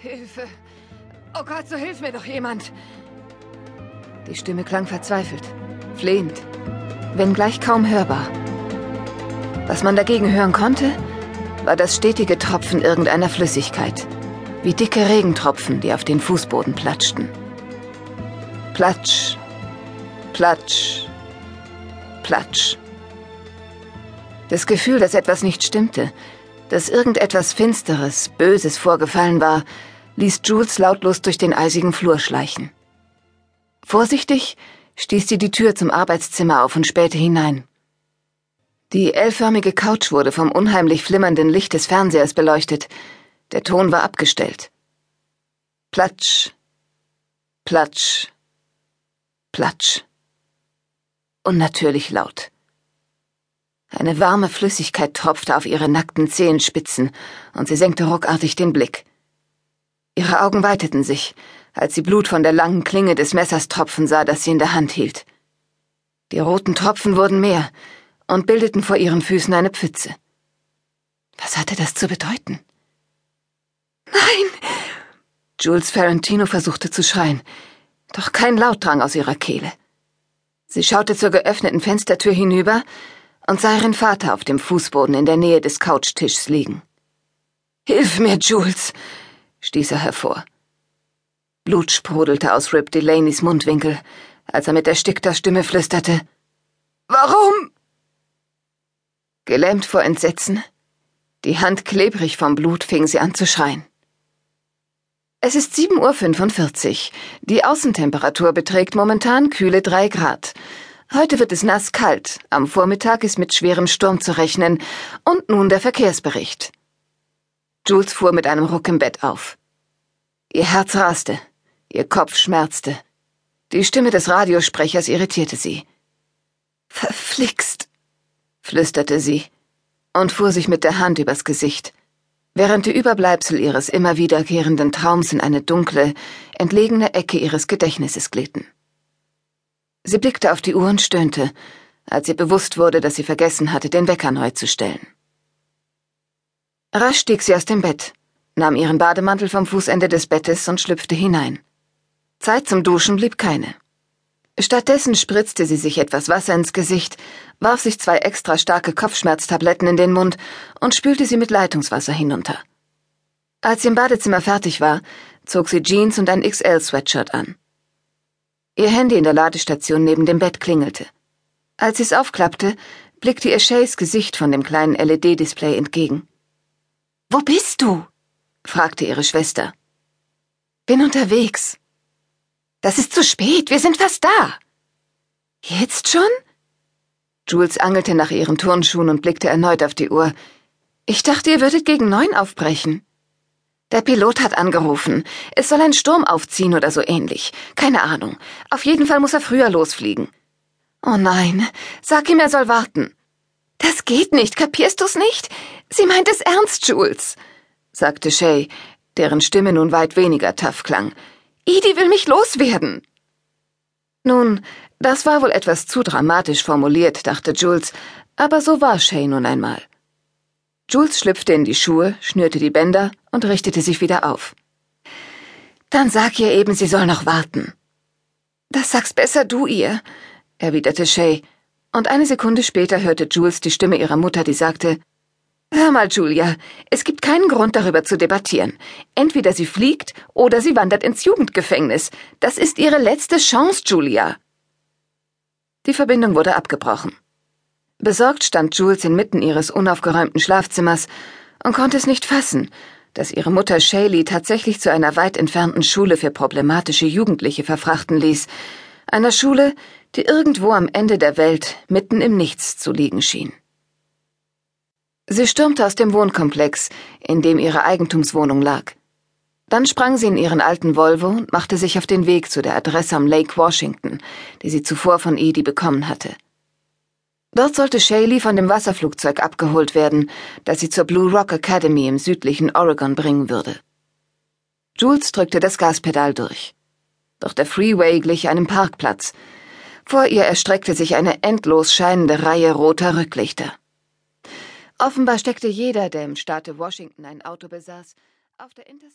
Hilfe! Oh Gott, so hilf mir doch jemand! Die Stimme klang verzweifelt, flehend, wenngleich kaum hörbar. Was man dagegen hören konnte, war das stetige Tropfen irgendeiner Flüssigkeit, wie dicke Regentropfen, die auf den Fußboden platschten. Platsch, platsch, platsch. Das Gefühl, dass etwas nicht stimmte, dass irgendetwas Finsteres, Böses vorgefallen war, ließ Jules lautlos durch den eisigen Flur schleichen. Vorsichtig stieß sie die Tür zum Arbeitszimmer auf und spähte hinein. Die L-förmige Couch wurde vom unheimlich flimmernden Licht des Fernsehers beleuchtet. Der Ton war abgestellt. Platsch, platsch, platsch. Unnatürlich laut. Eine warme Flüssigkeit tropfte auf ihre nackten Zehenspitzen, und sie senkte ruckartig den Blick. Ihre Augen weiteten sich, als sie Blut von der langen Klinge des Messers tropfen sah, das sie in der Hand hielt. Die roten Tropfen wurden mehr und bildeten vor ihren Füßen eine Pfütze. Was hatte das zu bedeuten? Nein! Jules Ferrantino versuchte zu schreien, doch kein Laut drang aus ihrer Kehle. Sie schaute zur geöffneten Fenstertür hinüber und sah ihren Vater auf dem Fußboden in der Nähe des Couchtischs liegen. Hilf mir, Jules, stieß er hervor. Blut sprudelte aus Rip Delaney's Mundwinkel, als er mit erstickter Stimme flüsterte. Warum? Gelähmt vor Entsetzen, die Hand klebrig vom Blut, fing sie an zu schreien. Es ist 7.45 Uhr. Die Außentemperatur beträgt momentan kühle drei Grad. Heute wird es nass kalt, am Vormittag ist mit schwerem Sturm zu rechnen, und nun der Verkehrsbericht. Jules fuhr mit einem Ruck im Bett auf. Ihr Herz raste, ihr Kopf schmerzte. Die Stimme des Radiosprechers irritierte sie. Verflixt, flüsterte sie und fuhr sich mit der Hand übers Gesicht, während die Überbleibsel ihres immer wiederkehrenden Traums in eine dunkle, entlegene Ecke ihres Gedächtnisses glitten. Sie blickte auf die Uhr und stöhnte, als ihr bewusst wurde, dass sie vergessen hatte, den Wecker neu zu stellen. Rasch stieg sie aus dem Bett, nahm ihren Bademantel vom Fußende des Bettes und schlüpfte hinein. Zeit zum Duschen blieb keine. Stattdessen spritzte sie sich etwas Wasser ins Gesicht, warf sich zwei extra starke Kopfschmerztabletten in den Mund und spülte sie mit Leitungswasser hinunter. Als sie im Badezimmer fertig war, zog sie Jeans und ein XL-Sweatshirt an. Ihr Handy in der Ladestation neben dem Bett klingelte. Als sie es aufklappte, blickte ihr Shays Gesicht von dem kleinen LED-Display entgegen. Wo bist du? fragte ihre Schwester. Bin unterwegs. Das ist zu spät, wir sind fast da. Jetzt schon? Jules angelte nach ihren Turnschuhen und blickte erneut auf die Uhr. Ich dachte, ihr würdet gegen neun aufbrechen. Der Pilot hat angerufen. Es soll ein Sturm aufziehen oder so ähnlich. Keine Ahnung. Auf jeden Fall muss er früher losfliegen. Oh nein, sag ihm, er soll warten. Das geht nicht, kapierst du's nicht? Sie meint es ernst, Jules, sagte Shay, deren Stimme nun weit weniger tough klang. Edie will mich loswerden. Nun, das war wohl etwas zu dramatisch formuliert, dachte Jules, aber so war Shay nun einmal. Jules schlüpfte in die Schuhe, schnürte die Bänder und richtete sich wieder auf. Dann sag ihr eben, sie soll noch warten. Das sagst besser du ihr, erwiderte Shay, und eine Sekunde später hörte Jules die Stimme ihrer Mutter, die sagte Hör mal, Julia, es gibt keinen Grund darüber zu debattieren. Entweder sie fliegt oder sie wandert ins Jugendgefängnis. Das ist ihre letzte Chance, Julia. Die Verbindung wurde abgebrochen. Besorgt stand Jules inmitten ihres unaufgeräumten Schlafzimmers und konnte es nicht fassen, dass ihre Mutter Shaylee tatsächlich zu einer weit entfernten Schule für problematische Jugendliche verfrachten ließ, einer Schule, die irgendwo am Ende der Welt mitten im Nichts zu liegen schien. Sie stürmte aus dem Wohnkomplex, in dem ihre Eigentumswohnung lag. Dann sprang sie in ihren alten Volvo und machte sich auf den Weg zu der Adresse am Lake Washington, die sie zuvor von Edie bekommen hatte. Dort sollte Shaylee von dem Wasserflugzeug abgeholt werden, das sie zur Blue Rock Academy im südlichen Oregon bringen würde. Jules drückte das Gaspedal durch. Doch der Freeway glich einem Parkplatz. Vor ihr erstreckte sich eine endlos scheinende Reihe roter Rücklichter. Offenbar steckte jeder, der im Staate Washington ein Auto besaß, auf der Interstate